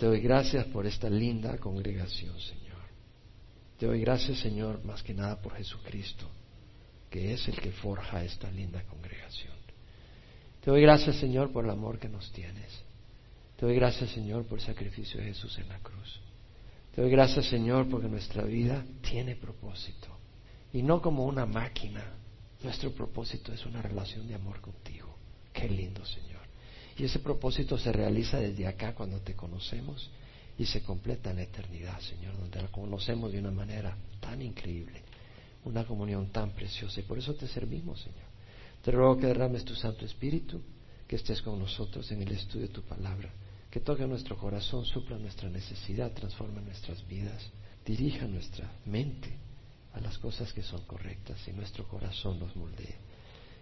te doy gracias por esta linda congregación, Señor. Te doy gracias, Señor, más que nada por Jesucristo, que es el que forja esta linda congregación. Te doy gracias, Señor, por el amor que nos tienes. Te doy gracias, Señor, por el sacrificio de Jesús en la cruz. Te doy gracias, Señor, porque nuestra vida tiene propósito. Y no como una máquina. Nuestro propósito es una relación de amor contigo. Qué lindo, Señor. Y ese propósito se realiza desde acá cuando te conocemos y se completa en la eternidad, Señor, donde la conocemos de una manera tan increíble, una comunión tan preciosa. Y por eso te servimos, Señor. Te ruego que derrames tu Santo Espíritu, que estés con nosotros en el estudio de tu palabra, que toque nuestro corazón, supla nuestra necesidad, transforme nuestras vidas, dirija nuestra mente a las cosas que son correctas y nuestro corazón nos moldee.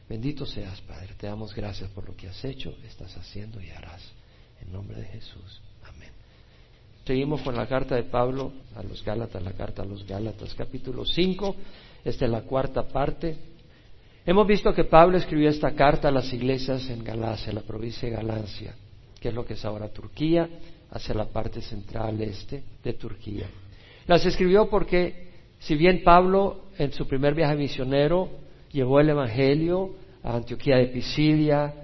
Bendito seas, Padre. Te damos gracias por lo que has hecho, estás haciendo y harás. En nombre de Jesús. Amén. Seguimos con la carta de Pablo a los Gálatas, la carta a los Gálatas, capítulo 5. Esta es la cuarta parte. Hemos visto que Pablo escribió esta carta a las iglesias en Galacia, la provincia de Galacia, que es lo que es ahora Turquía, hacia la parte central este de Turquía. Las escribió porque, si bien Pablo en su primer viaje misionero llevó el Evangelio a Antioquía de Pisidia,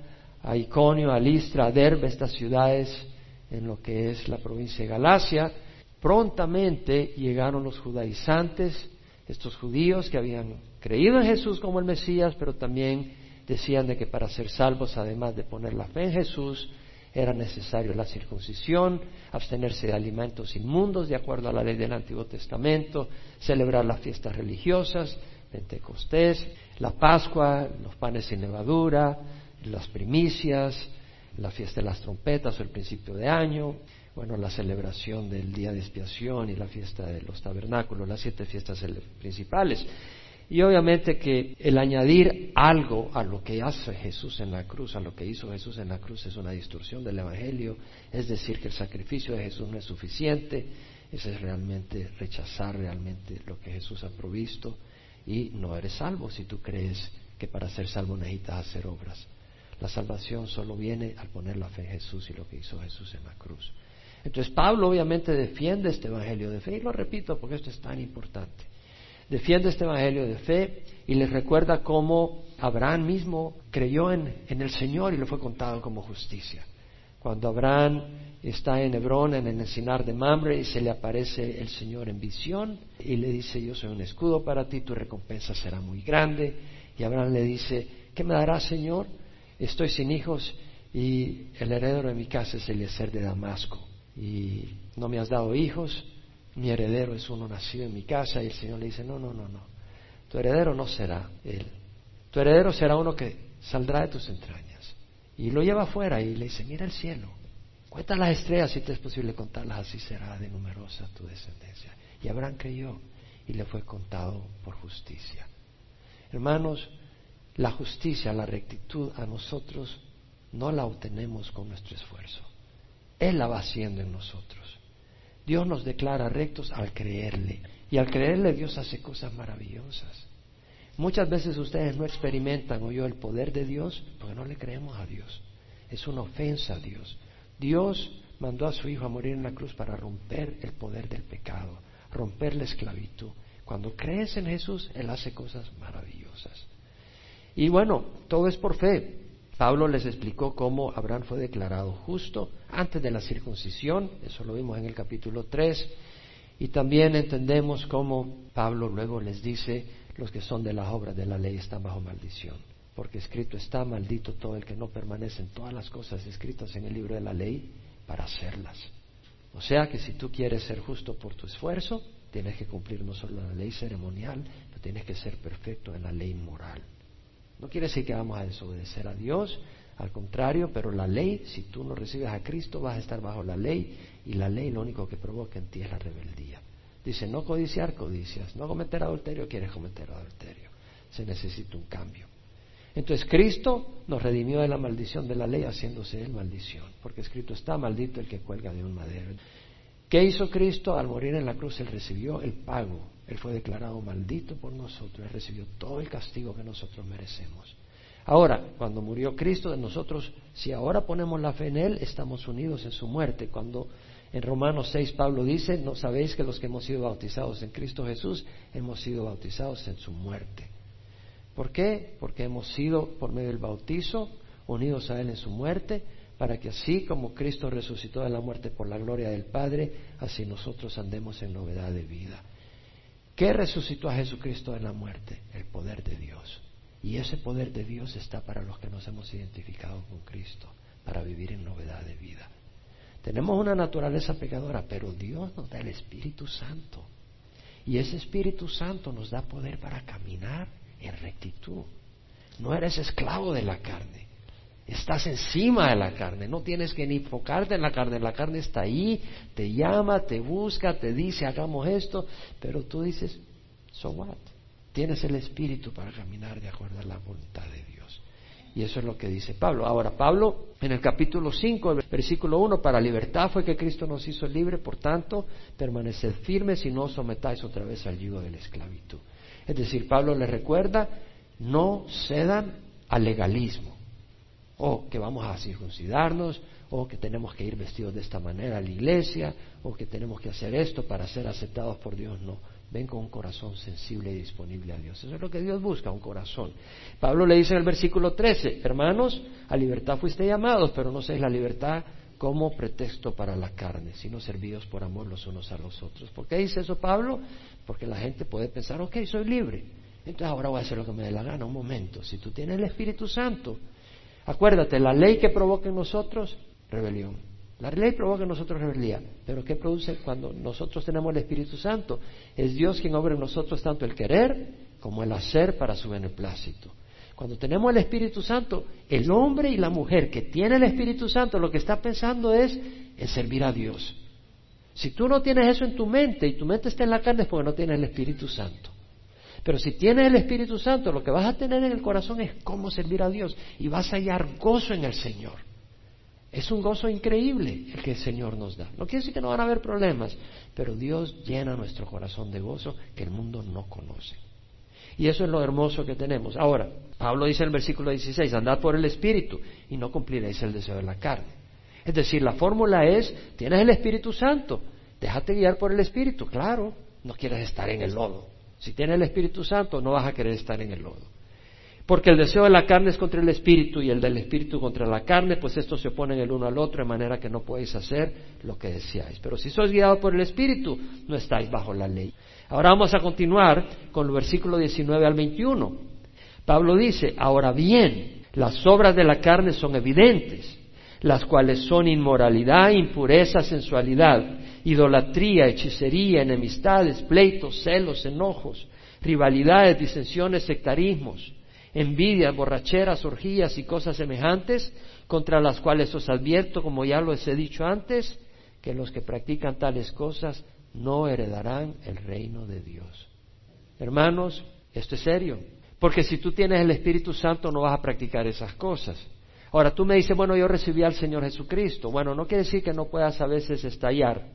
a Iconio, a Listra, a Derbe, estas ciudades en lo que es la provincia de Galacia, prontamente llegaron los judaizantes, estos judíos que habían creído en Jesús como el Mesías, pero también decían de que para ser salvos, además de poner la fe en Jesús, era necesario la circuncisión, abstenerse de alimentos inmundos de acuerdo a la ley del Antiguo Testamento, celebrar las fiestas religiosas, Pentecostés, la Pascua, los panes sin levadura, las primicias, la fiesta de las trompetas el principio de año, bueno, la celebración del día de expiación y la fiesta de los tabernáculos, las siete fiestas principales. Y obviamente que el añadir algo a lo que hace Jesús en la cruz, a lo que hizo Jesús en la cruz, es una distorsión del Evangelio, es decir, que el sacrificio de Jesús no es suficiente, eso es realmente rechazar realmente lo que Jesús ha provisto y no eres salvo si tú crees que para ser salvo necesitas hacer obras. La salvación solo viene al poner la fe en Jesús y lo que hizo Jesús en la cruz. Entonces Pablo obviamente defiende este Evangelio de fe y lo repito porque esto es tan importante. Defiende este Evangelio de fe y les recuerda cómo Abraham mismo creyó en, en el Señor y le fue contado como justicia. Cuando Abraham está en Hebrón, en el encinar de Mamre, y se le aparece el Señor en visión y le dice, yo soy un escudo para ti, tu recompensa será muy grande. Y Abraham le dice, ¿qué me dará, Señor? Estoy sin hijos y el heredero de mi casa es Eliezer de Damasco. Y no me has dado hijos, mi heredero es uno nacido en mi casa. Y el Señor le dice, no, no, no, no. Tu heredero no será él. Tu heredero será uno que saldrá de tus entrañas. Y lo lleva afuera y le dice, mira el cielo Cuenta las estrellas si te es posible contarlas, así será de numerosa tu descendencia. Y Abraham creyó y le fue contado por justicia. Hermanos, la justicia, la rectitud a nosotros no la obtenemos con nuestro esfuerzo. Él la va haciendo en nosotros. Dios nos declara rectos al creerle. Y al creerle Dios hace cosas maravillosas. Muchas veces ustedes no experimentan o yo el poder de Dios porque no le creemos a Dios. Es una ofensa a Dios. Dios mandó a su Hijo a morir en la cruz para romper el poder del pecado, romper la esclavitud. Cuando crees en Jesús, Él hace cosas maravillosas. Y bueno, todo es por fe. Pablo les explicó cómo Abraham fue declarado justo antes de la circuncisión, eso lo vimos en el capítulo 3, y también entendemos cómo Pablo luego les dice, los que son de las obras de la ley están bajo maldición porque escrito está, maldito todo el que no permanece en todas las cosas escritas en el libro de la ley para hacerlas. O sea que si tú quieres ser justo por tu esfuerzo, tienes que cumplir no solo la ley ceremonial, pero tienes que ser perfecto en la ley moral. No quiere decir que vamos a desobedecer a Dios, al contrario, pero la ley, si tú no recibes a Cristo, vas a estar bajo la ley y la ley lo único que provoca en ti es la rebeldía. Dice, no codiciar, codicias, no cometer adulterio, quieres cometer adulterio. Se necesita un cambio. Entonces Cristo nos redimió de la maldición de la ley haciéndose él maldición, porque escrito está maldito el que cuelga de un madero. ¿Qué hizo Cristo? Al morir en la cruz él recibió el pago, él fue declarado maldito por nosotros, él recibió todo el castigo que nosotros merecemos. Ahora, cuando murió Cristo de nosotros, si ahora ponemos la fe en Él, estamos unidos en su muerte. Cuando En Romanos 6 Pablo dice, no sabéis que los que hemos sido bautizados en Cristo Jesús hemos sido bautizados en su muerte. ¿Por qué? Porque hemos sido, por medio del bautizo, unidos a Él en su muerte, para que así como Cristo resucitó de la muerte por la gloria del Padre, así nosotros andemos en novedad de vida. ¿Qué resucitó a Jesucristo de la muerte? El poder de Dios. Y ese poder de Dios está para los que nos hemos identificado con Cristo, para vivir en novedad de vida. Tenemos una naturaleza pecadora, pero Dios nos da el Espíritu Santo. Y ese Espíritu Santo nos da poder para caminar en rectitud. No eres esclavo de la carne. Estás encima de la carne, no tienes que ni enfocarte en la carne, la carne está ahí, te llama, te busca, te dice hagamos esto, pero tú dices, so what? Tienes el espíritu para caminar de acuerdo a la voluntad de Dios. Y eso es lo que dice Pablo. Ahora, Pablo, en el capítulo 5, el versículo 1, para libertad fue que Cristo nos hizo libre, por tanto, permaneced firmes y no sometáis otra vez al yugo de la esclavitud. Es decir, Pablo le recuerda, no cedan al legalismo, o que vamos a circuncidarnos, o que tenemos que ir vestidos de esta manera a la iglesia, o que tenemos que hacer esto para ser aceptados por Dios. No, ven con un corazón sensible y disponible a Dios. Eso es lo que Dios busca, un corazón. Pablo le dice en el versículo 13, hermanos, a libertad fuiste llamados, pero no seáis la libertad como pretexto para la carne, sino servidos por amor los unos a los otros. ¿Por qué dice eso Pablo? Porque la gente puede pensar, ok, soy libre, entonces ahora voy a hacer lo que me dé la gana. Un momento, si tú tienes el Espíritu Santo, acuérdate, la ley que provoca en nosotros, rebelión. La ley provoca en nosotros rebelión, pero ¿qué produce cuando nosotros tenemos el Espíritu Santo? Es Dios quien obra en nosotros tanto el querer como el hacer para su beneplácito. Cuando tenemos el Espíritu Santo, el hombre y la mujer que tiene el Espíritu Santo lo que está pensando es en servir a Dios. Si tú no tienes eso en tu mente y tu mente está en la carne es porque no tienes el Espíritu Santo. Pero si tienes el Espíritu Santo, lo que vas a tener en el corazón es cómo servir a Dios y vas a hallar gozo en el Señor. Es un gozo increíble el que el Señor nos da. No quiere decir que no van a haber problemas, pero Dios llena nuestro corazón de gozo que el mundo no conoce. Y eso es lo hermoso que tenemos. Ahora, Pablo dice en el versículo 16, andad por el Espíritu y no cumpliréis el deseo de la carne. Es decir, la fórmula es, tienes el Espíritu Santo, déjate guiar por el Espíritu. Claro, no quieres estar en el lodo. Si tienes el Espíritu Santo, no vas a querer estar en el lodo. Porque el deseo de la carne es contra el espíritu y el del espíritu contra la carne, pues estos se oponen el uno al otro de manera que no podéis hacer lo que deseáis. Pero si sois guiados por el espíritu, no estáis bajo la ley. Ahora vamos a continuar con el versículo 19 al 21. Pablo dice, ahora bien, las obras de la carne son evidentes, las cuales son inmoralidad, impureza, sensualidad, idolatría, hechicería, enemistades, pleitos, celos, enojos, rivalidades, disensiones, sectarismos envidias, borracheras, orgías y cosas semejantes, contra las cuales os advierto, como ya lo he dicho antes, que los que practican tales cosas no heredarán el reino de Dios. Hermanos, esto es serio, porque si tú tienes el Espíritu Santo no vas a practicar esas cosas. Ahora tú me dices, bueno, yo recibí al Señor Jesucristo. Bueno, no quiere decir que no puedas a veces estallar.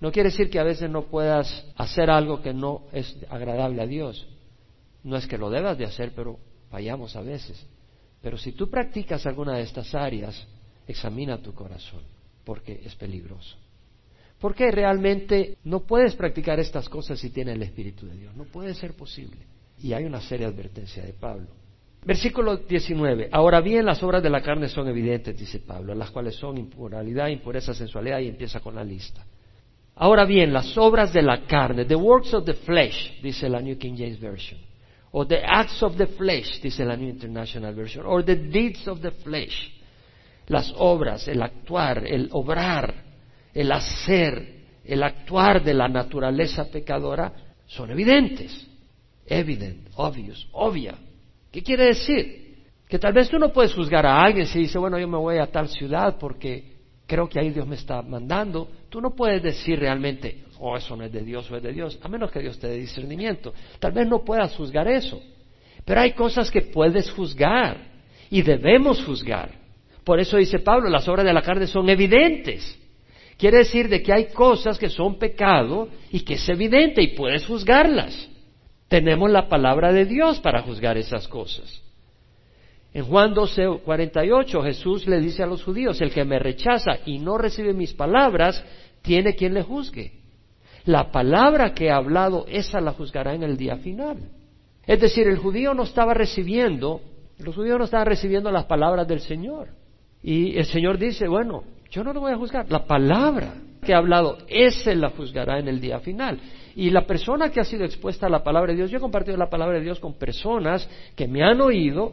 No quiere decir que a veces no puedas hacer algo que no es agradable a Dios. No es que lo debas de hacer, pero fallamos a veces. Pero si tú practicas alguna de estas áreas, examina tu corazón, porque es peligroso. Porque realmente no puedes practicar estas cosas si tienes el Espíritu de Dios. No puede ser posible. Y hay una seria advertencia de Pablo. Versículo 19. Ahora bien, las obras de la carne son evidentes, dice Pablo, las cuales son impuralidad, impureza, sensualidad, y empieza con la lista. Ahora bien, las obras de la carne, the works of the flesh, dice la New King James Version o the acts of the flesh, dice la New International Version, or the deeds of the flesh. Las obras, el actuar, el obrar, el hacer, el actuar de la naturaleza pecadora son evidentes. Evident, obvious, obvia. ¿Qué quiere decir? Que tal vez tú no puedes juzgar a alguien si dice, bueno, yo me voy a tal ciudad porque creo que ahí Dios me está mandando. Tú no puedes decir realmente, o eso no es de Dios o es de Dios, a menos que Dios te dé discernimiento. Tal vez no puedas juzgar eso, pero hay cosas que puedes juzgar y debemos juzgar. Por eso dice Pablo, las obras de la carne son evidentes. Quiere decir de que hay cosas que son pecado y que es evidente y puedes juzgarlas. Tenemos la palabra de Dios para juzgar esas cosas. En Juan 12, 48 Jesús le dice a los judíos, el que me rechaza y no recibe mis palabras, tiene quien le juzgue. La palabra que ha hablado, esa la juzgará en el día final. Es decir, el judío no estaba recibiendo, los judíos no estaban recibiendo las palabras del Señor. Y el Señor dice, bueno, yo no lo voy a juzgar, la palabra que ha hablado, ese la juzgará en el día final. Y la persona que ha sido expuesta a la palabra de Dios, yo he compartido la palabra de Dios con personas que me han oído,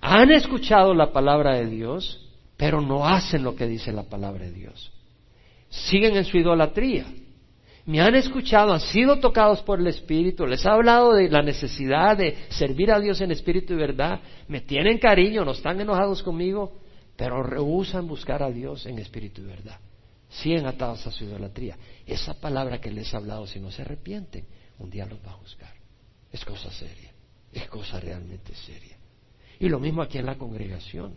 han escuchado la palabra de Dios, pero no hacen lo que dice la palabra de Dios. Siguen en su idolatría. Me han escuchado, han sido tocados por el Espíritu, les ha hablado de la necesidad de servir a Dios en espíritu y verdad, me tienen cariño, no están enojados conmigo, pero rehusan buscar a Dios en espíritu y verdad siguen atados a su idolatría. Esa palabra que les he hablado, si no se arrepienten, un día los va a juzgar. Es cosa seria, es cosa realmente seria. Y lo mismo aquí en la congregación.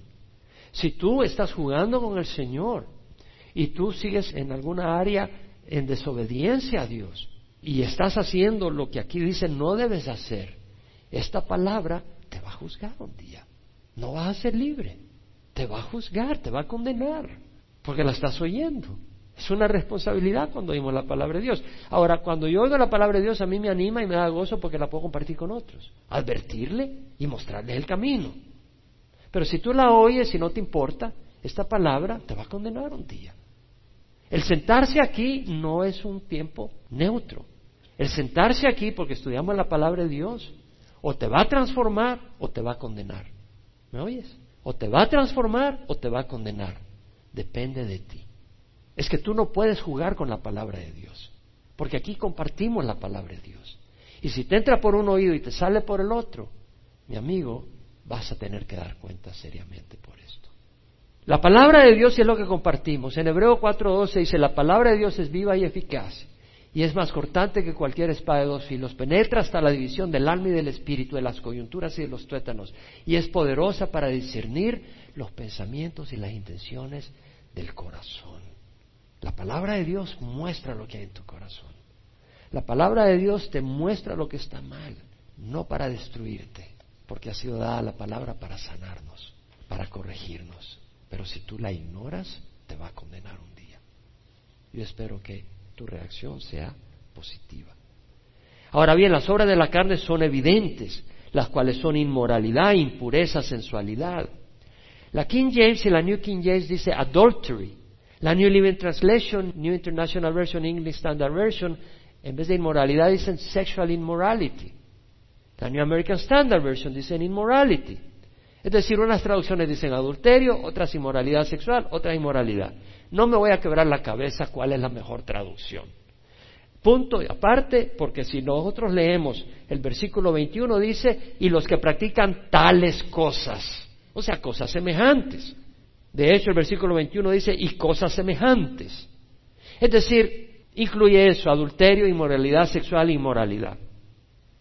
Si tú estás jugando con el Señor y tú sigues en alguna área en desobediencia a Dios y estás haciendo lo que aquí dice no debes hacer, esta palabra te va a juzgar un día. No vas a ser libre. Te va a juzgar, te va a condenar, porque la estás oyendo. Es una responsabilidad cuando oímos la palabra de Dios. Ahora, cuando yo oigo la palabra de Dios, a mí me anima y me da gozo porque la puedo compartir con otros. Advertirle y mostrarle el camino. Pero si tú la oyes y no te importa, esta palabra te va a condenar un día. El sentarse aquí no es un tiempo neutro. El sentarse aquí porque estudiamos la palabra de Dios o te va a transformar o te va a condenar. ¿Me oyes? O te va a transformar o te va a condenar. Depende de ti es que tú no puedes jugar con la palabra de Dios, porque aquí compartimos la palabra de Dios. Y si te entra por un oído y te sale por el otro, mi amigo, vas a tener que dar cuenta seriamente por esto. La palabra de Dios es lo que compartimos. En Hebreo 4.12 dice, la palabra de Dios es viva y eficaz y es más cortante que cualquier espada de dos filos, penetra hasta la división del alma y del espíritu, de las coyunturas y de los tuétanos, y es poderosa para discernir los pensamientos y las intenciones del corazón. La palabra de Dios muestra lo que hay en tu corazón. La palabra de Dios te muestra lo que está mal, no para destruirte, porque ha sido dada la palabra para sanarnos, para corregirnos. Pero si tú la ignoras, te va a condenar un día. Yo espero que tu reacción sea positiva. Ahora bien, las obras de la carne son evidentes, las cuales son inmoralidad, impureza, sensualidad. La King James y la New King James dice adultery, la New Living Translation, New International Version, English Standard Version, en vez de inmoralidad dicen sexual immorality. La New American Standard Version dicen immorality. Es decir, unas traducciones dicen adulterio, otras inmoralidad sexual, otras inmoralidad. No me voy a quebrar la cabeza cuál es la mejor traducción. Punto y aparte, porque si nosotros leemos el versículo 21 dice, y los que practican tales cosas, o sea, cosas semejantes. De hecho, el versículo 21 dice, y cosas semejantes. Es decir, incluye eso, adulterio, inmoralidad sexual inmoralidad.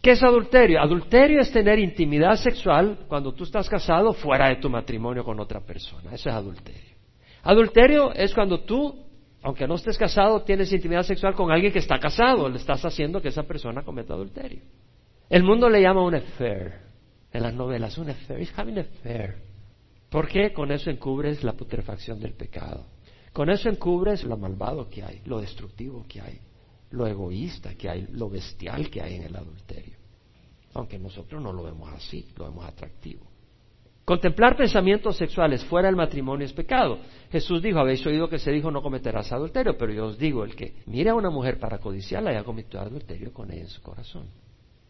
¿Qué es adulterio? Adulterio es tener intimidad sexual cuando tú estás casado fuera de tu matrimonio con otra persona. Eso es adulterio. Adulterio es cuando tú, aunque no estés casado, tienes intimidad sexual con alguien que está casado. Le estás haciendo que esa persona cometa adulterio. El mundo le llama un affair. En las novelas, un affair. It's having an affair. ¿Por qué? Con eso encubres la putrefacción del pecado. Con eso encubres lo malvado que hay, lo destructivo que hay, lo egoísta que hay, lo bestial que hay en el adulterio. Aunque nosotros no lo vemos así, lo vemos atractivo. Contemplar pensamientos sexuales fuera del matrimonio es pecado. Jesús dijo, habéis oído que se dijo no cometerás adulterio, pero yo os digo, el que mira a una mujer para codiciarla ya cometió adulterio con ella en su corazón.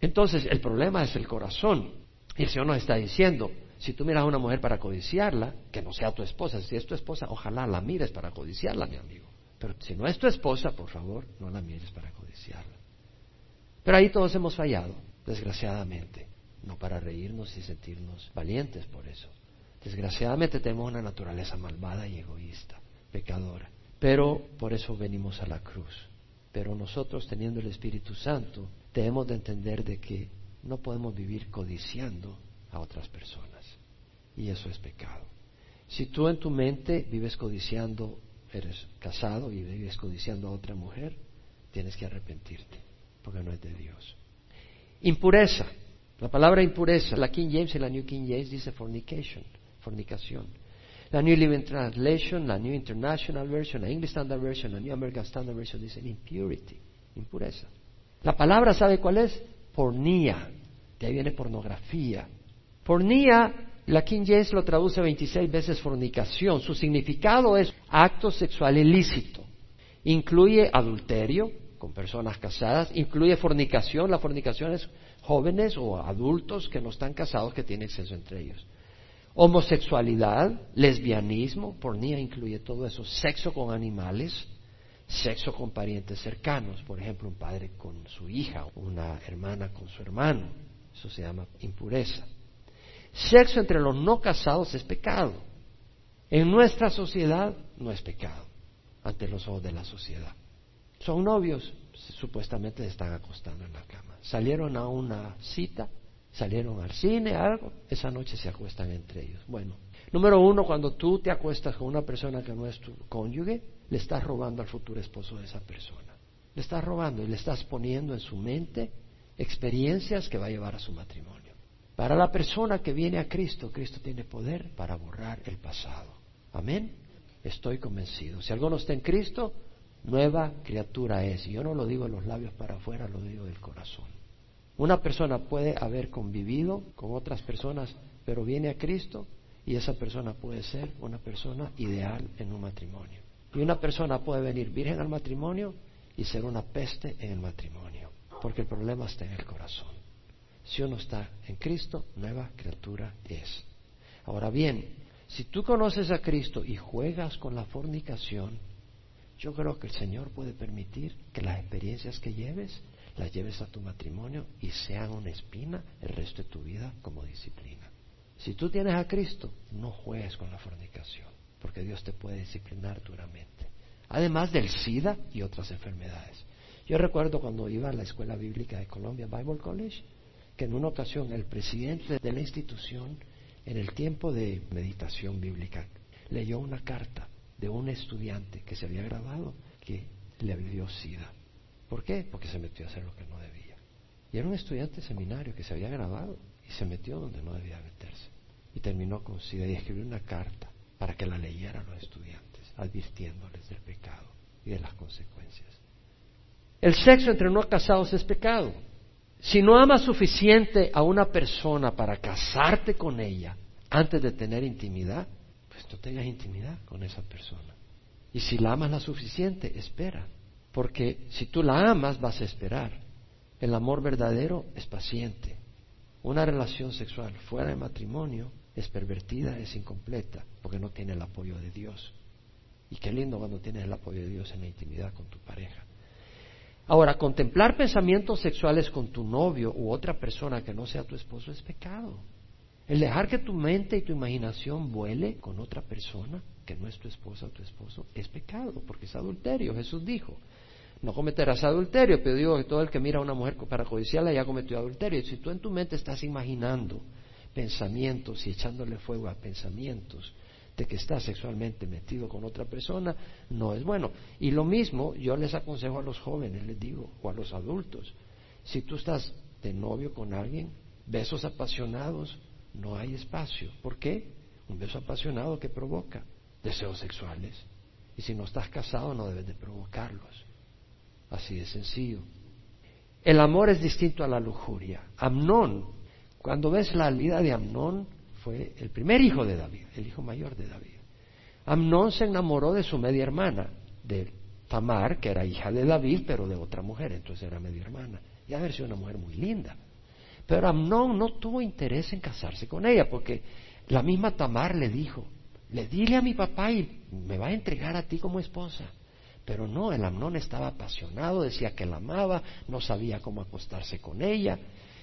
Entonces, el problema es el corazón. Y el Señor nos está diciendo, si tú miras a una mujer para codiciarla, que no sea tu esposa. Si es tu esposa, ojalá la mires para codiciarla, mi amigo. Pero si no es tu esposa, por favor, no la mires para codiciarla. Pero ahí todos hemos fallado, desgraciadamente. No para reírnos y sentirnos valientes por eso. Desgraciadamente tenemos una naturaleza malvada y egoísta, pecadora. Pero por eso venimos a la cruz. Pero nosotros, teniendo el Espíritu Santo, debemos de entender de que no podemos vivir codiciando a otras personas y eso es pecado. Si tú en tu mente vives codiciando, eres casado y vives codiciando a otra mujer, tienes que arrepentirte, porque no es de Dios. Impureza. La palabra impureza, la King James y la New King James dice fornication, fornicación. La New Living Translation, la New International Version, la English Standard Version, la New American Standard Version dicen impurity, impureza. La palabra, ¿sabe cuál es? Pornía. De ahí viene pornografía. Pornía, la King James lo traduce 26 veces fornicación. Su significado es acto sexual ilícito. Incluye adulterio con personas casadas, incluye fornicación. La fornicación es jóvenes o adultos que no están casados que tienen sexo entre ellos. Homosexualidad, lesbianismo, pornía incluye todo eso, sexo con animales, sexo con parientes cercanos, por ejemplo, un padre con su hija, una hermana con su hermano, eso se llama impureza. Sexo entre los no casados es pecado. En nuestra sociedad no es pecado, ante los ojos de la sociedad. Son novios, supuestamente se están acostando en la cama. Salieron a una cita, salieron al cine, algo, esa noche se acuestan entre ellos. Bueno, número uno, cuando tú te acuestas con una persona que no es tu cónyuge, le estás robando al futuro esposo de esa persona. Le estás robando y le estás poniendo en su mente experiencias que va a llevar a su matrimonio. Para la persona que viene a Cristo, Cristo tiene poder para borrar el pasado. Amén. Estoy convencido. Si algo no está en Cristo, nueva criatura es. Y yo no lo digo en los labios para afuera, lo digo del corazón. Una persona puede haber convivido con otras personas, pero viene a Cristo y esa persona puede ser una persona ideal en un matrimonio. Y una persona puede venir virgen al matrimonio y ser una peste en el matrimonio, porque el problema está en el corazón. Si uno está en Cristo, nueva criatura es. Ahora bien, si tú conoces a Cristo y juegas con la fornicación, yo creo que el Señor puede permitir que las experiencias que lleves las lleves a tu matrimonio y sean una espina el resto de tu vida como disciplina. Si tú tienes a Cristo, no juegues con la fornicación, porque Dios te puede disciplinar duramente. Además del SIDA y otras enfermedades. Yo recuerdo cuando iba a la escuela bíblica de Colombia, Bible College, que en una ocasión el presidente de la institución, en el tiempo de meditación bíblica, leyó una carta de un estudiante que se había grabado que le dio SIDA. ¿Por qué? Porque se metió a hacer lo que no debía. Y era un estudiante de seminario que se había grabado y se metió donde no debía meterse. Y terminó con SIDA y escribió una carta para que la leyeran los estudiantes, advirtiéndoles del pecado y de las consecuencias. El sexo entre no casados es pecado. Si no amas suficiente a una persona para casarte con ella antes de tener intimidad, pues no tengas intimidad con esa persona. Y si la amas la suficiente, espera porque si tú la amas, vas a esperar. El amor verdadero es paciente. Una relación sexual fuera de matrimonio es pervertida, es incompleta, porque no tiene el apoyo de Dios. Y qué lindo cuando tienes el apoyo de Dios en la intimidad con tu pareja. Ahora, contemplar pensamientos sexuales con tu novio u otra persona que no sea tu esposo es pecado. El dejar que tu mente y tu imaginación vuele con otra persona que no es tu esposa o tu esposo es pecado, porque es adulterio. Jesús dijo, no cometerás adulterio, pero digo que todo el que mira a una mujer para codiciarla ya cometió adulterio. Si tú en tu mente estás imaginando pensamientos y echándole fuego a pensamientos de que estás sexualmente metido con otra persona, no es bueno. Y lo mismo yo les aconsejo a los jóvenes, les digo, o a los adultos, si tú estás de novio con alguien, besos apasionados, no hay espacio. ¿Por qué? Un beso apasionado que provoca deseos sexuales. Y si no estás casado no debes de provocarlos. Así de sencillo. El amor es distinto a la lujuria. Amnón, cuando ves la vida de Amnón, fue el primer hijo de David, el hijo mayor de David. Amnón se enamoró de su media hermana, de Tamar, que era hija de David, pero de otra mujer, entonces era media hermana. Y haber sido una mujer muy linda. Pero Amnón no tuvo interés en casarse con ella, porque la misma Tamar le dijo, le dile a mi papá y me va a entregar a ti como esposa. Pero no, el Amnón estaba apasionado, decía que la amaba, no sabía cómo acostarse con ella.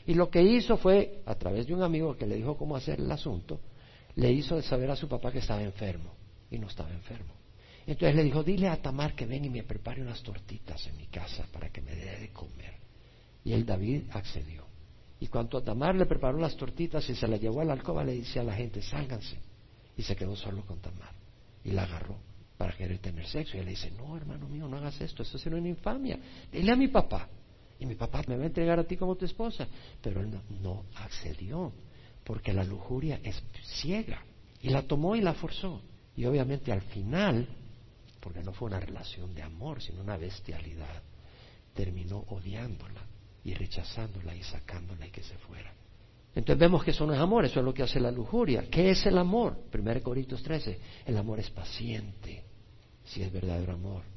Y lo que hizo fue, a través de un amigo que le dijo cómo hacer el asunto, le hizo saber a su papá que estaba enfermo. Y no estaba enfermo. Entonces le dijo, dile a Tamar que ven y me prepare unas tortitas en mi casa para que me dé de comer. Y el David accedió. Y cuando Tamar le preparó las tortitas y se las llevó a la alcoba, le dice a la gente, sálganse. Y se quedó solo con Tamar. Y la agarró para querer tener sexo. Y él le dice, no, hermano mío, no hagas esto, eso será una infamia. Dile a mi papá. Y mi papá me va a entregar a ti como tu esposa. Pero él no, accedió, porque la lujuria es ciega. Y la tomó y la forzó. Y obviamente al final, porque no fue una relación de amor, sino una bestialidad, terminó odiándola y rechazándola y sacándola y que se fuera. Entonces vemos que eso no es amor, eso es lo que hace la lujuria. ¿Qué es el amor? 1 Corintios 13, el amor es paciente, si es verdadero amor.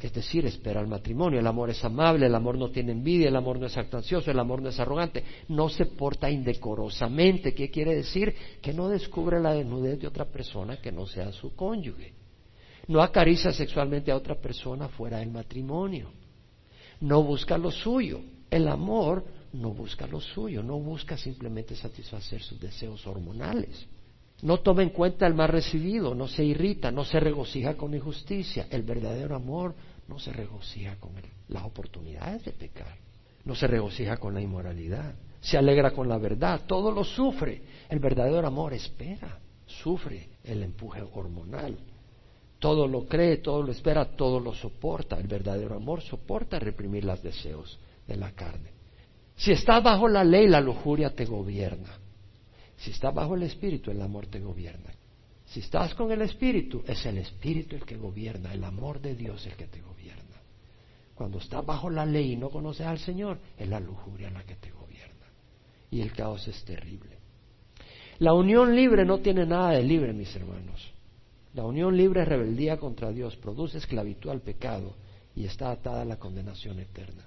Es decir, espera el matrimonio. El amor es amable, el amor no tiene envidia, el amor no es actancioso, el amor no es arrogante, no se porta indecorosamente. ¿Qué quiere decir? Que no descubre la desnudez de otra persona que no sea su cónyuge. No acaricia sexualmente a otra persona fuera del matrimonio. No busca lo suyo. El amor no busca lo suyo, no busca simplemente satisfacer sus deseos hormonales. No toma en cuenta el mal recibido, no se irrita, no se regocija con injusticia. El verdadero amor no se regocija con las oportunidades de pecar, no se regocija con la inmoralidad, se alegra con la verdad, todo lo sufre. El verdadero amor espera, sufre el empuje hormonal. Todo lo cree, todo lo espera, todo lo soporta. El verdadero amor soporta reprimir los deseos de la carne. Si estás bajo la ley, la lujuria te gobierna. Si estás bajo el Espíritu, el amor te gobierna. Si estás con el Espíritu, es el Espíritu el que gobierna, el amor de Dios el que te gobierna. Cuando estás bajo la ley y no conoces al Señor, es la lujuria la que te gobierna. Y el caos es terrible. La unión libre no tiene nada de libre, mis hermanos. La unión libre es rebeldía contra Dios, produce esclavitud al pecado y está atada a la condenación eterna.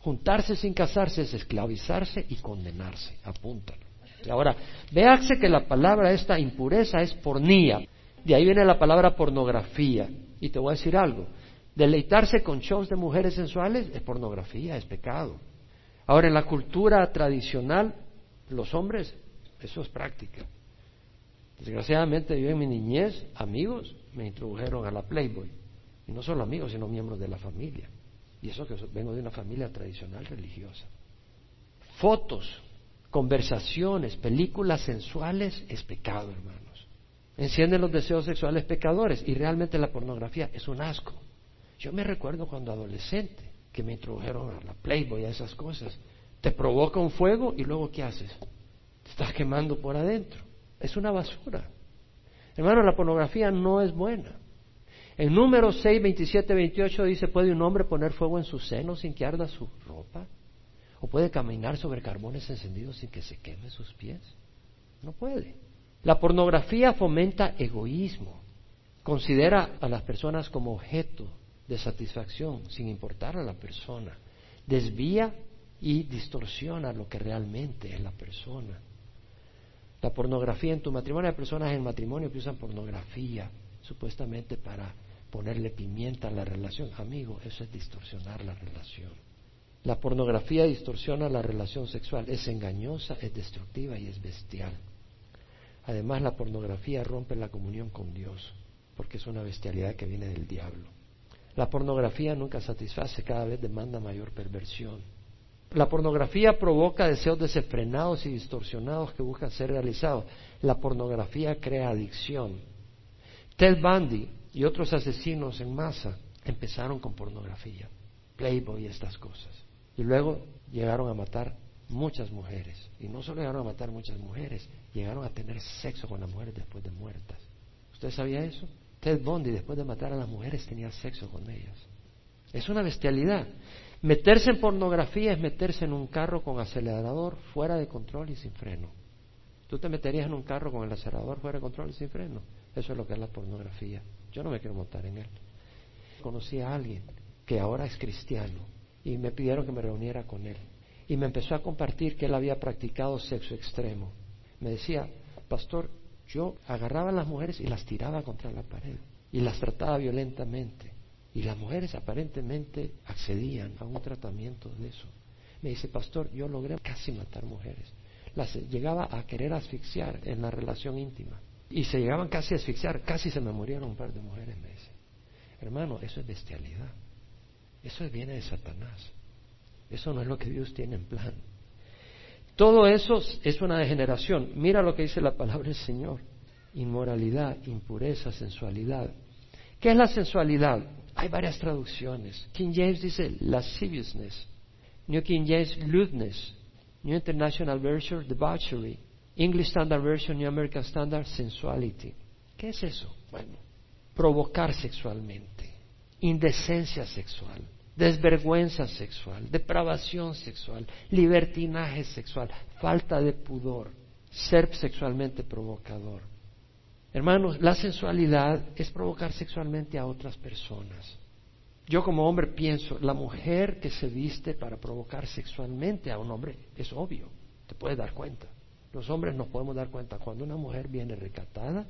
Juntarse sin casarse es esclavizarse y condenarse. Apúntalo. Ahora, véase que la palabra esta impureza es pornía. De ahí viene la palabra pornografía. Y te voy a decir algo. Deleitarse con shows de mujeres sensuales es pornografía, es pecado. Ahora, en la cultura tradicional, los hombres, eso es práctica. Desgraciadamente, yo en mi niñez, amigos me introdujeron a la Playboy. Y no solo amigos, sino miembros de la familia. Y eso que vengo de una familia tradicional religiosa. Fotos, conversaciones, películas sensuales es pecado, hermanos. Encienden los deseos sexuales pecadores y realmente la pornografía es un asco. Yo me recuerdo cuando adolescente que me introdujeron a la Playboy, a esas cosas. Te provoca un fuego y luego ¿qué haces? Te estás quemando por adentro. Es una basura. Hermano, la pornografía no es buena. En número 6, 27, 28 dice, ¿puede un hombre poner fuego en su seno sin que arda su ropa? ¿O puede caminar sobre carbones encendidos sin que se queme sus pies? No puede. La pornografía fomenta egoísmo, considera a las personas como objeto de satisfacción sin importar a la persona, desvía y distorsiona lo que realmente es la persona. La pornografía en tu matrimonio, hay personas en matrimonio que usan pornografía supuestamente para ponerle pimienta a la relación. Amigo, eso es distorsionar la relación. La pornografía distorsiona la relación sexual, es engañosa, es destructiva y es bestial. Además, la pornografía rompe la comunión con Dios, porque es una bestialidad que viene del diablo. La pornografía nunca satisface, cada vez demanda mayor perversión. La pornografía provoca deseos desenfrenados y distorsionados que buscan ser realizados. La pornografía crea adicción. Ted Bundy y otros asesinos en masa empezaron con pornografía, Playboy y estas cosas. Y luego llegaron a matar muchas mujeres. Y no solo llegaron a matar muchas mujeres, llegaron a tener sexo con las mujeres después de muertas. ¿Usted sabía eso? Ted Bundy, después de matar a las mujeres, tenía sexo con ellas. Es una bestialidad. Meterse en pornografía es meterse en un carro con acelerador fuera de control y sin freno. ¿Tú te meterías en un carro con el acelerador fuera de control y sin freno? Eso es lo que es la pornografía. Yo no me quiero montar en él. Conocí a alguien que ahora es cristiano y me pidieron que me reuniera con él. Y me empezó a compartir que él había practicado sexo extremo. Me decía, pastor, yo agarraba a las mujeres y las tiraba contra la pared y las trataba violentamente. Y las mujeres aparentemente accedían a un tratamiento de eso. Me dice, pastor, yo logré casi matar mujeres. Las llegaba a querer asfixiar en la relación íntima. Y se llegaban casi a asfixiar, casi se me murieron un par de mujeres, me dice. Hermano, eso es bestialidad. Eso viene de Satanás. Eso no es lo que Dios tiene en plan. Todo eso es una degeneración. Mira lo que dice la palabra del Señor. Inmoralidad, impureza, sensualidad. ¿Qué es la sensualidad? Hay varias traducciones. King James dice lasciviousness. New King James, lewdness. New International Version, debauchery. English Standard Version, New American Standard, sensuality. ¿Qué es eso? Bueno, provocar sexualmente, indecencia sexual, desvergüenza sexual, depravación sexual, libertinaje sexual, falta de pudor, ser sexualmente provocador. Hermanos, la sensualidad es provocar sexualmente a otras personas. Yo como hombre pienso, la mujer que se viste para provocar sexualmente a un hombre es obvio, te puedes dar cuenta. Los hombres nos podemos dar cuenta cuando una mujer viene recatada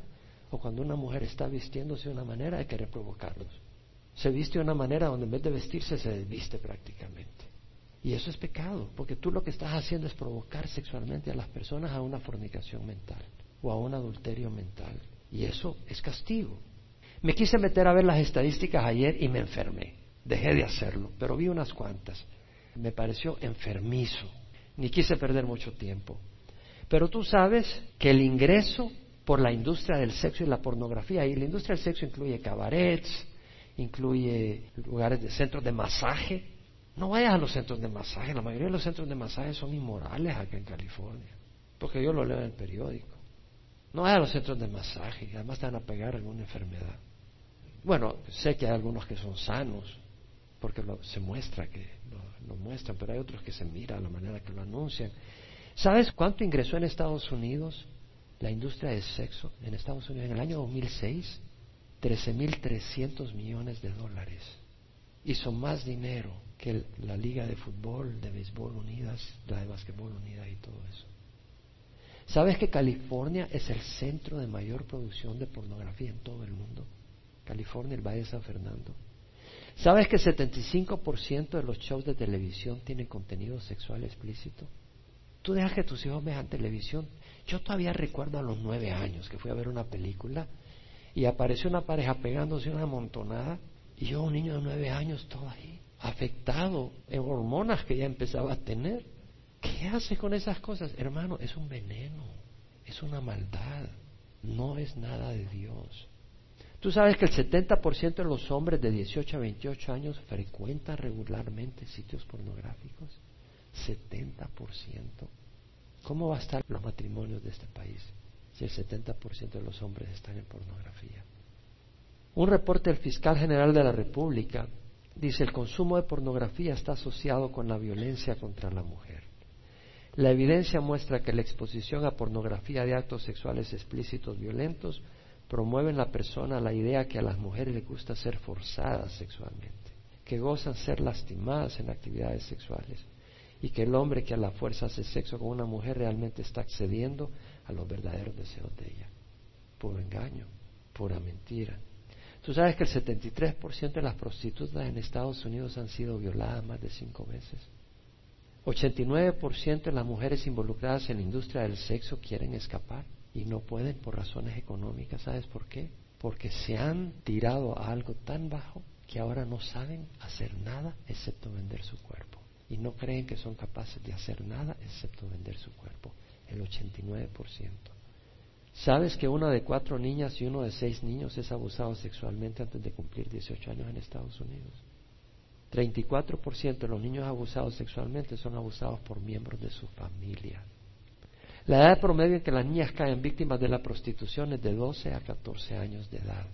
o cuando una mujer está vistiéndose de una manera de querer provocarlos. Se viste de una manera donde en vez de vestirse se desviste prácticamente. Y eso es pecado, porque tú lo que estás haciendo es provocar sexualmente a las personas a una fornicación mental o a un adulterio mental. Y eso es castigo. Me quise meter a ver las estadísticas ayer y me enfermé. Dejé de hacerlo, pero vi unas cuantas. Me pareció enfermizo. Ni quise perder mucho tiempo. Pero tú sabes que el ingreso por la industria del sexo y la pornografía, y la industria del sexo incluye cabarets, incluye lugares de centros de masaje. No vayas a los centros de masaje, la mayoría de los centros de masaje son inmorales acá en California, porque yo lo leo en el periódico. No vayas a los centros de masaje, además te van a pegar alguna enfermedad. Bueno, sé que hay algunos que son sanos, porque se muestra que lo, lo, muestran, pero hay otros que se mira la manera que lo anuncian. ¿Sabes cuánto ingresó en Estados Unidos la industria del sexo en Estados Unidos en el año 2006? 13.300 millones de dólares. Hizo más dinero que la Liga de Fútbol, de Béisbol Unidas, la de Básquetbol Unida y todo eso. ¿Sabes que California es el centro de mayor producción de pornografía en todo el mundo? California, el Valle de San Fernando. ¿Sabes que el 75% de los shows de televisión tienen contenido sexual explícito? Tú dejas que tus hijos vean televisión. Yo todavía recuerdo a los nueve años que fui a ver una película y apareció una pareja pegándose una montonada y yo, un niño de nueve años, todo ahí, afectado en hormonas que ya empezaba a tener. ¿Qué hace con esas cosas? Hermano, es un veneno, es una maldad, no es nada de Dios. Tú sabes que el 70% de los hombres de 18 a 28 años frecuentan regularmente sitios pornográficos. 70%. ¿Cómo va a estar los matrimonios de este país? Si el 70% de los hombres están en pornografía. Un reporte del fiscal general de la República dice el consumo de pornografía está asociado con la violencia contra la mujer. La evidencia muestra que la exposición a pornografía de actos sexuales explícitos violentos promueve en la persona la idea que a las mujeres les gusta ser forzadas sexualmente, que gozan ser lastimadas en actividades sexuales y que el hombre que a la fuerza hace sexo con una mujer realmente está accediendo a los verdaderos deseos de ella. Puro engaño, pura mentira. Tú sabes que el 73% de las prostitutas en Estados Unidos han sido violadas más de cinco veces. 89% de las mujeres involucradas en la industria del sexo quieren escapar y no pueden por razones económicas. ¿Sabes por qué? Porque se han tirado a algo tan bajo que ahora no saben hacer nada excepto vender su cuerpo. Y no creen que son capaces de hacer nada excepto vender su cuerpo el 89%. ¿Sabes que una de cuatro niñas y uno de seis niños es abusado sexualmente antes de cumplir 18 años en Estados Unidos? 34% de los niños abusados sexualmente son abusados por miembros de su familia. La edad promedio en que las niñas caen víctimas de la prostitución es de 12 a 14 años de edad.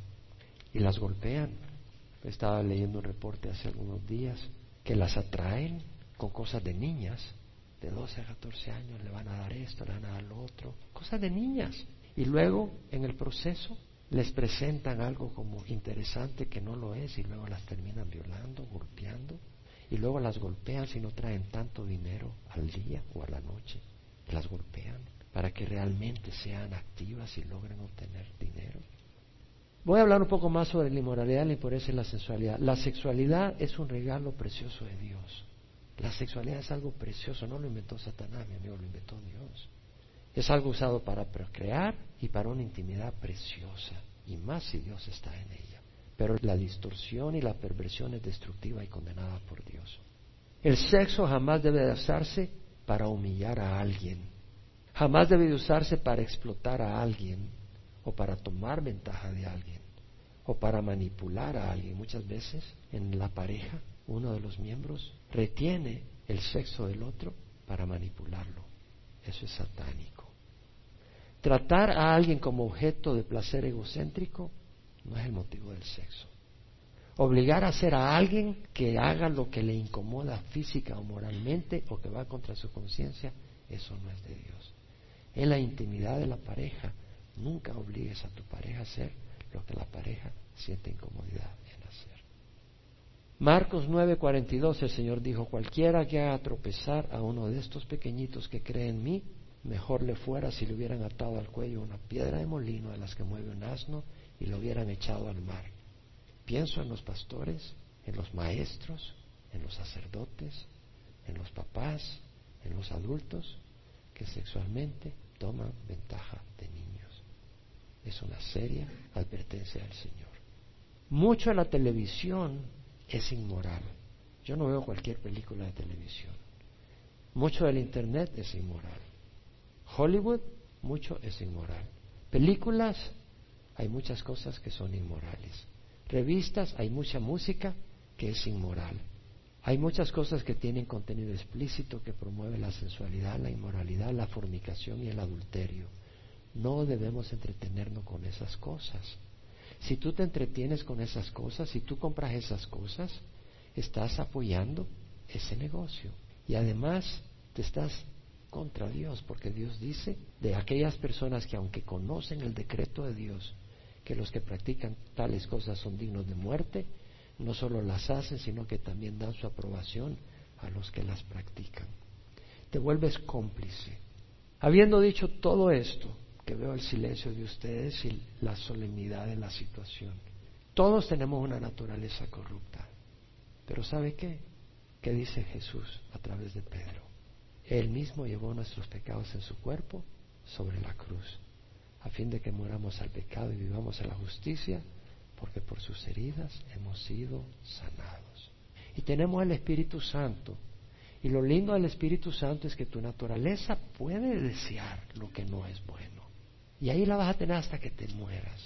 Y las golpean. Estaba leyendo un reporte hace algunos días que las atraen con cosas de niñas de 12 a 14 años le van a dar esto, le van a dar lo otro, cosas de niñas. Y luego en el proceso les presentan algo como interesante que no lo es y luego las terminan violando, golpeando y luego las golpean si no traen tanto dinero al día o a la noche. Las golpean para que realmente sean activas y logren obtener dinero. Voy a hablar un poco más sobre la inmoralidad, la impureza y la sensualidad. La sexualidad es un regalo precioso de Dios. La sexualidad es algo precioso, no lo inventó Satanás, mi amigo, lo inventó Dios. Es algo usado para procrear y para una intimidad preciosa, y más si Dios está en ella. Pero la distorsión y la perversión es destructiva y condenada por Dios. El sexo jamás debe de usarse para humillar a alguien, jamás debe de usarse para explotar a alguien o para tomar ventaja de alguien o para manipular a alguien. Muchas veces en la pareja uno de los miembros retiene el sexo del otro para manipularlo. Eso es satánico. Tratar a alguien como objeto de placer egocéntrico no es el motivo del sexo. Obligar a hacer a alguien que haga lo que le incomoda física o moralmente o que va contra su conciencia, eso no es de Dios. En la intimidad de la pareja, nunca obligues a tu pareja a hacer lo que la pareja siente incomodidad. Marcos 9:42 el Señor dijo, cualquiera que haga tropezar a uno de estos pequeñitos que cree en mí, mejor le fuera si le hubieran atado al cuello una piedra de molino de las que mueve un asno y lo hubieran echado al mar. Pienso en los pastores, en los maestros, en los sacerdotes, en los papás, en los adultos que sexualmente toman ventaja de niños. Es una seria advertencia del Señor. Mucho de la televisión es inmoral. Yo no veo cualquier película de televisión. Mucho del Internet es inmoral. Hollywood, mucho es inmoral. Películas, hay muchas cosas que son inmorales revistas, hay mucha música que es inmoral. Hay muchas cosas que tienen contenido explícito que promueve la sensualidad, la inmoralidad, la fornicación y el adulterio. No debemos entretenernos con esas cosas. Si tú te entretienes con esas cosas, si tú compras esas cosas, estás apoyando ese negocio. Y además te estás contra Dios, porque Dios dice de aquellas personas que aunque conocen el decreto de Dios, que los que practican tales cosas son dignos de muerte, no solo las hacen, sino que también dan su aprobación a los que las practican. Te vuelves cómplice. Habiendo dicho todo esto, que veo el silencio de ustedes y la solemnidad de la situación, todos tenemos una naturaleza corrupta. Pero ¿sabe qué? ¿Qué dice Jesús a través de Pedro? Él mismo llevó nuestros pecados en su cuerpo sobre la cruz a fin de que muramos al pecado y vivamos a la justicia, porque por sus heridas hemos sido sanados. Y tenemos el Espíritu Santo. Y lo lindo del Espíritu Santo es que tu naturaleza puede desear lo que no es bueno. Y ahí la vas a tener hasta que te mueras.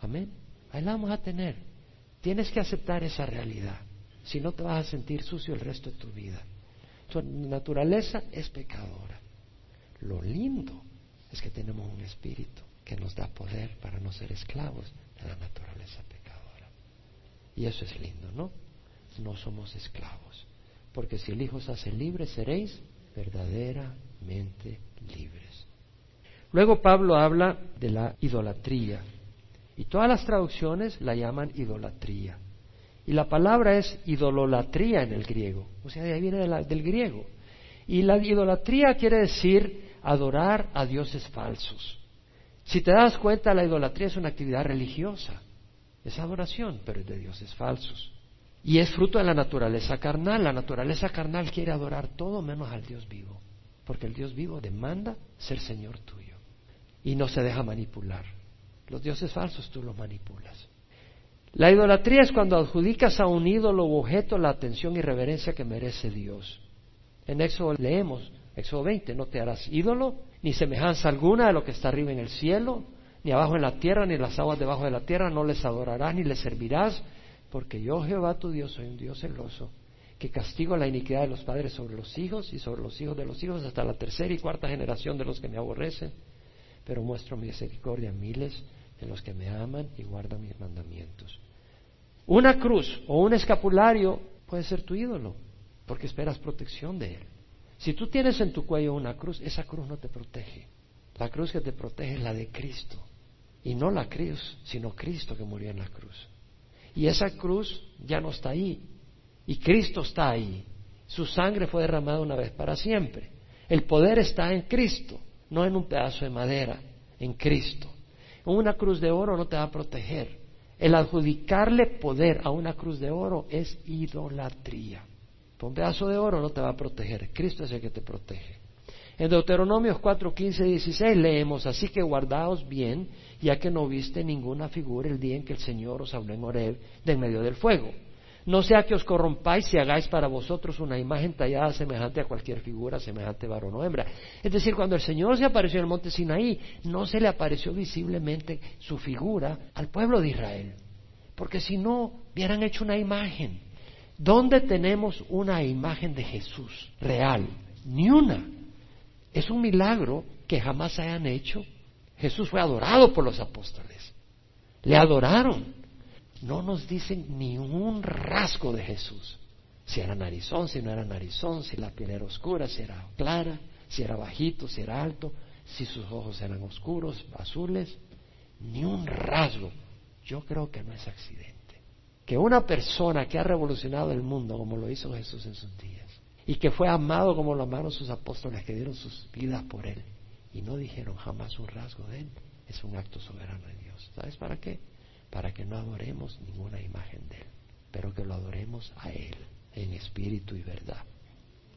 Amén. Ahí la vamos a tener. Tienes que aceptar esa realidad. Si no te vas a sentir sucio el resto de tu vida. Tu naturaleza es pecadora. Lo lindo es que tenemos un espíritu que nos da poder para no ser esclavos de la naturaleza pecadora. Y eso es lindo, ¿no? No somos esclavos. Porque si el Hijo os hace libres, seréis verdaderamente. Luego Pablo habla de la idolatría. Y todas las traducciones la llaman idolatría. Y la palabra es idololatría en el griego. O sea, de ahí viene del griego. Y la idolatría quiere decir adorar a dioses falsos. Si te das cuenta, la idolatría es una actividad religiosa, es adoración, pero es de dioses falsos. Y es fruto de la naturaleza carnal. La naturaleza carnal quiere adorar todo menos al Dios vivo, porque el Dios vivo demanda ser Señor tuyo y no se deja manipular. Los dioses falsos tú los manipulas. La idolatría es cuando adjudicas a un ídolo u objeto la atención y reverencia que merece Dios. En Éxodo leemos, Éxodo 20, no te harás ídolo ni semejanza alguna de lo que está arriba en el cielo, ni abajo en la tierra, ni las aguas debajo de la tierra, no les adorarás ni les servirás, porque yo Jehová tu Dios soy un Dios celoso, que castigo la iniquidad de los padres sobre los hijos y sobre los hijos de los hijos hasta la tercera y cuarta generación de los que me aborrecen, pero muestro misericordia a miles de los que me aman y guardan mis mandamientos. Una cruz o un escapulario puede ser tu ídolo, porque esperas protección de él. Si tú tienes en tu cuello una cruz, esa cruz no te protege. La cruz que te protege es la de Cristo. Y no la cruz, sino Cristo que murió en la cruz. Y esa cruz ya no está ahí. Y Cristo está ahí. Su sangre fue derramada una vez para siempre. El poder está en Cristo, no en un pedazo de madera, en Cristo. Una cruz de oro no te va a proteger. El adjudicarle poder a una cruz de oro es idolatría. Un pedazo de oro no te va a proteger, Cristo es el que te protege. En Deuteronomios 4, 15, 16 leemos, así que guardaos bien, ya que no viste ninguna figura el día en que el Señor os habló en Horeb de en medio del fuego. No sea que os corrompáis y hagáis para vosotros una imagen tallada semejante a cualquier figura, semejante varón o hembra. Es decir, cuando el Señor se apareció en el monte Sinaí, no se le apareció visiblemente su figura al pueblo de Israel. Porque si no, hubieran hecho una imagen. ¿Dónde tenemos una imagen de Jesús real? Ni una. Es un milagro que jamás hayan hecho. Jesús fue adorado por los apóstoles. Le adoraron. No nos dicen ni un rasgo de Jesús. Si era narizón, si no era narizón, si la piel era oscura, si era clara, si era bajito, si era alto, si sus ojos eran oscuros, azules, ni un rasgo. Yo creo que no es accidente. Que una persona que ha revolucionado el mundo como lo hizo Jesús en sus días y que fue amado como lo amaron sus apóstoles que dieron sus vidas por él y no dijeron jamás un rasgo de él, es un acto soberano de Dios. ¿Sabes para qué? Para que no adoremos ninguna imagen de él, pero que lo adoremos a él en espíritu y verdad.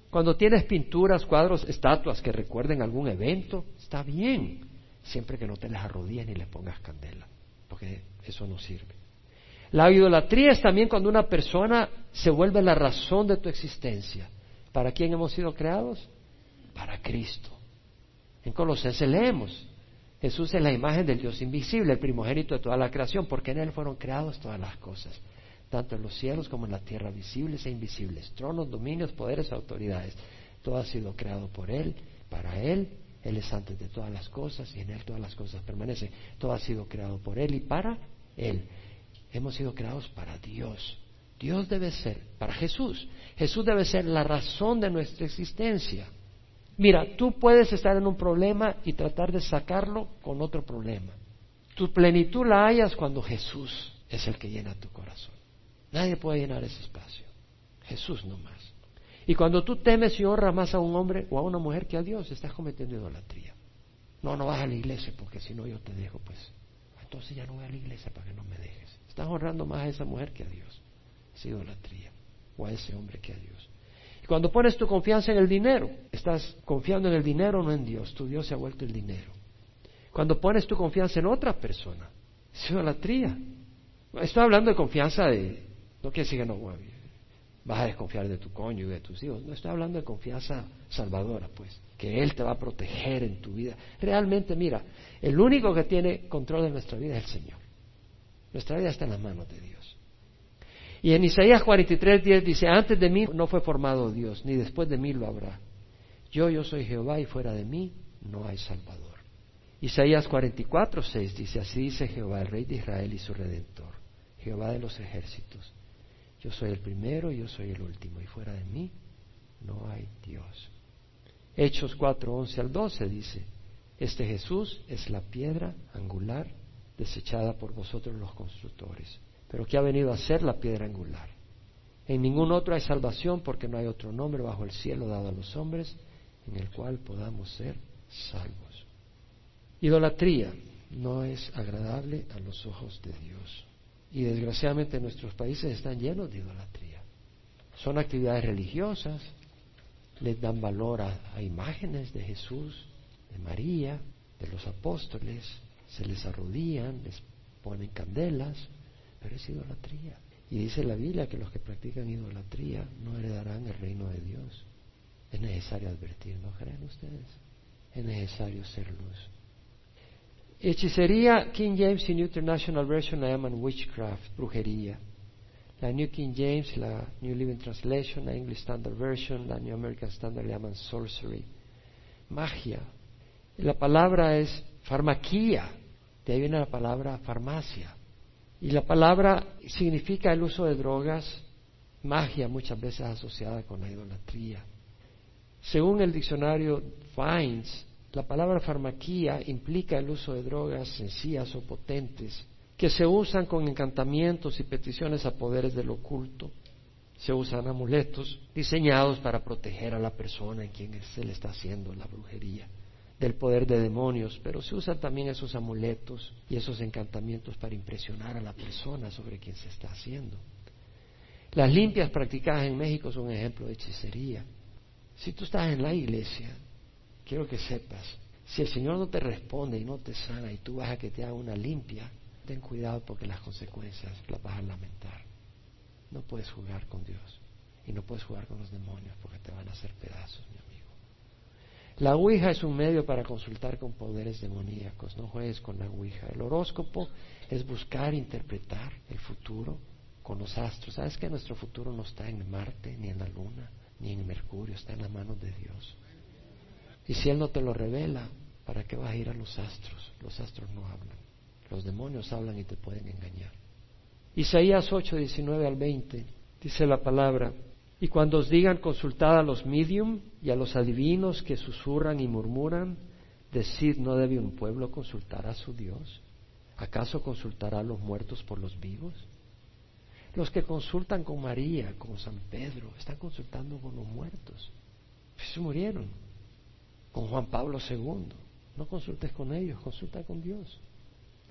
Cuando tienes pinturas, cuadros, estatuas que recuerden algún evento, está bien, siempre que no te las arrodilles ni le pongas candela, porque eso no sirve. La idolatría es también cuando una persona se vuelve la razón de tu existencia. ¿Para quién hemos sido creados? Para Cristo. En Colosenses leemos, Jesús es la imagen del Dios invisible, el primogénito de toda la creación, porque en Él fueron creadas todas las cosas, tanto en los cielos como en la tierra, visibles e invisibles, tronos, dominios, poderes, autoridades. Todo ha sido creado por Él, para Él, Él es antes de todas las cosas y en Él todas las cosas permanecen. Todo ha sido creado por Él y para Él. Hemos sido creados para Dios. Dios debe ser, para Jesús, Jesús debe ser la razón de nuestra existencia. Mira, tú puedes estar en un problema y tratar de sacarlo con otro problema. Tu plenitud la hayas cuando Jesús es el que llena tu corazón. Nadie puede llenar ese espacio. Jesús no más. Y cuando tú temes y honras más a un hombre o a una mujer que a Dios, estás cometiendo idolatría. No, no vas a la iglesia porque si no yo te dejo, pues. Entonces ya no voy a la iglesia para que no me dejes. Estás honrando más a esa mujer que a Dios. Es idolatría. O a ese hombre que a Dios. Cuando pones tu confianza en el dinero, estás confiando en el dinero, no en Dios. Tu Dios se ha vuelto el dinero. Cuando pones tu confianza en otra persona, es idolatría. Estoy hablando de confianza de... No quiere decir que no vas a desconfiar de tu cónyuge, de tus hijos. No estoy hablando de confianza salvadora, pues. Que Él te va a proteger en tu vida. Realmente, mira, el único que tiene control de nuestra vida es el Señor. Nuestra vida está en las manos de Dios. Y en Isaías 43, 10 dice, antes de mí no fue formado Dios, ni después de mí lo habrá. Yo, yo soy Jehová y fuera de mí no hay Salvador. Isaías 44, 6 dice, así dice Jehová, el Rey de Israel y su Redentor, Jehová de los ejércitos. Yo soy el primero y yo soy el último, y fuera de mí no hay Dios. Hechos 4, 11 al 12 dice, este Jesús es la piedra angular desechada por vosotros los constructores, pero que ha venido a ser la piedra angular. En ningún otro hay salvación porque no hay otro nombre bajo el cielo dado a los hombres en el cual podamos ser salvos. Idolatría no es agradable a los ojos de Dios. Y desgraciadamente nuestros países están llenos de idolatría. Son actividades religiosas, les dan valor a, a imágenes de Jesús, de María, de los apóstoles, se les arrodillan, les ponen candelas, pero es idolatría. Y dice la Biblia que los que practican idolatría no heredarán el reino de Dios. Es necesario advertir, ¿no creen ustedes? Es necesario ser luz. Hechicería, King James y New International Version la llaman witchcraft, brujería. La New King James, la New Living Translation, la English Standard Version, la New American Standard le llaman sorcery, magia. La palabra es farmaquía, de ahí viene la palabra farmacia. Y la palabra significa el uso de drogas, magia muchas veces asociada con la idolatría. Según el diccionario Fines, la palabra farmaquía implica el uso de drogas sencillas o potentes que se usan con encantamientos y peticiones a poderes del oculto. Se usan amuletos diseñados para proteger a la persona en quien se le está haciendo la brujería del poder de demonios, pero se usan también esos amuletos y esos encantamientos para impresionar a la persona sobre quien se está haciendo. Las limpias practicadas en México son un ejemplo de hechicería. Si tú estás en la iglesia, quiero que sepas, si el Señor no te responde y no te sana y tú vas a que te haga una limpia, ten cuidado porque las consecuencias las vas a lamentar. No puedes jugar con Dios y no puedes jugar con los demonios porque te van a hacer pedazos. La Ouija es un medio para consultar con poderes demoníacos, no juegues con la Ouija. El horóscopo es buscar interpretar el futuro con los astros. ¿Sabes que nuestro futuro no está en Marte, ni en la Luna, ni en Mercurio, está en las manos de Dios? Y si Él no te lo revela, ¿para qué vas a ir a los astros? Los astros no hablan. Los demonios hablan y te pueden engañar. Isaías 8, 19 al 20 dice la palabra, y cuando os digan consultad a los medium y a los adivinos que susurran y murmuran, decid, ¿no debe un pueblo consultar a su Dios? ¿Acaso consultará a los muertos por los vivos? Los que consultan con María, con San Pedro, están consultando con los muertos. Pues se murieron. Con Juan Pablo II. No consultes con ellos, consulta con Dios.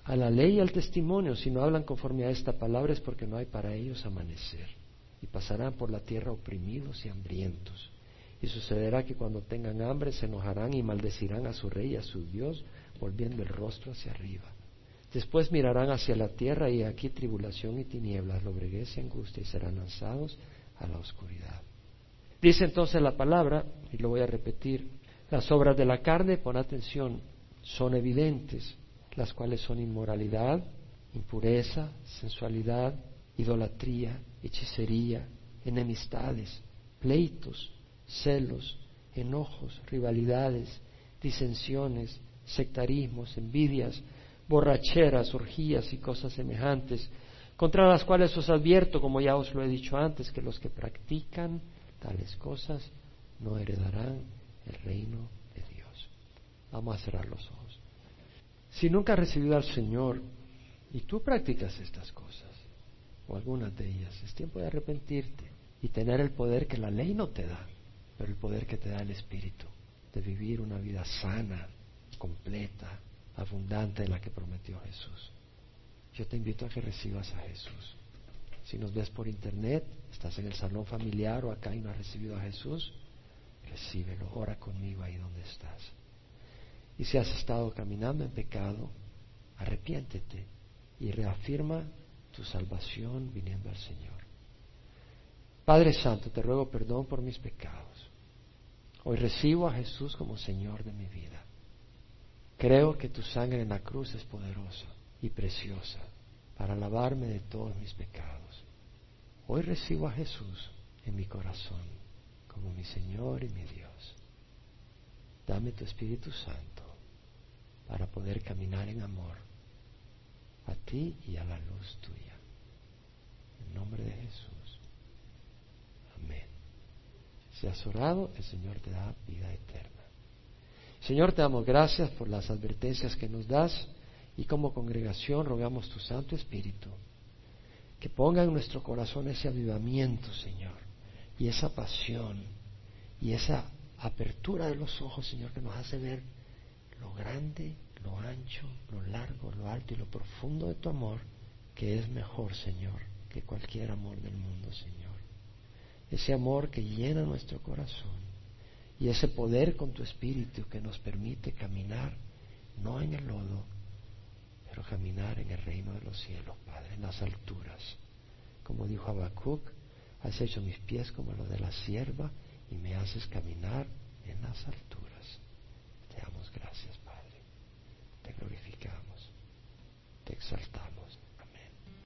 A la ley y al testimonio, si no hablan conforme a esta palabra es porque no hay para ellos amanecer. Y pasarán por la tierra oprimidos y hambrientos. Y sucederá que cuando tengan hambre se enojarán y maldecirán a su rey y a su Dios, volviendo el rostro hacia arriba. Después mirarán hacia la tierra y aquí tribulación y tinieblas, lobreguez y angustia y serán lanzados a la oscuridad. Dice entonces la palabra, y lo voy a repetir, las obras de la carne, pon atención, son evidentes, las cuales son inmoralidad, impureza, sensualidad, idolatría, hechicería, enemistades, pleitos, celos, enojos, rivalidades, disensiones, sectarismos, envidias, borracheras, orgías y cosas semejantes, contra las cuales os advierto, como ya os lo he dicho antes, que los que practican tales cosas no heredarán el reino de Dios. Vamos a cerrar los ojos. Si nunca has recibido al Señor y tú practicas estas cosas, o algunas de ellas, es tiempo de arrepentirte y tener el poder que la ley no te da, pero el poder que te da el Espíritu, de vivir una vida sana, completa, abundante de la que prometió Jesús. Yo te invito a que recibas a Jesús. Si nos ves por internet, estás en el salón familiar o acá y no has recibido a Jesús, recíbelo, ora conmigo ahí donde estás. Y si has estado caminando en pecado, arrepiéntete y reafirma tu salvación viniendo al Señor. Padre Santo, te ruego perdón por mis pecados. Hoy recibo a Jesús como Señor de mi vida. Creo que tu sangre en la cruz es poderosa y preciosa para lavarme de todos mis pecados. Hoy recibo a Jesús en mi corazón como mi Señor y mi Dios. Dame tu Espíritu Santo para poder caminar en amor a ti y a la luz tuya. En nombre de Jesús. Amén. Si has orado, el Señor te da vida eterna. Señor, te damos gracias por las advertencias que nos das y como congregación rogamos tu Santo Espíritu que ponga en nuestro corazón ese avivamiento, Señor, y esa pasión y esa apertura de los ojos, Señor, que nos hace ver lo grande, lo ancho, lo largo, lo alto y lo profundo de tu amor, que es mejor, Señor, que cualquier amor del mundo, Señor. Ese amor que llena nuestro corazón y ese poder con tu espíritu que nos permite caminar, no en el lodo, pero caminar en el reino de los cielos, Padre, en las alturas. Como dijo Habacuc, has hecho mis pies como los de la sierva y me haces caminar en las alturas te glorificamos, te exaltamos.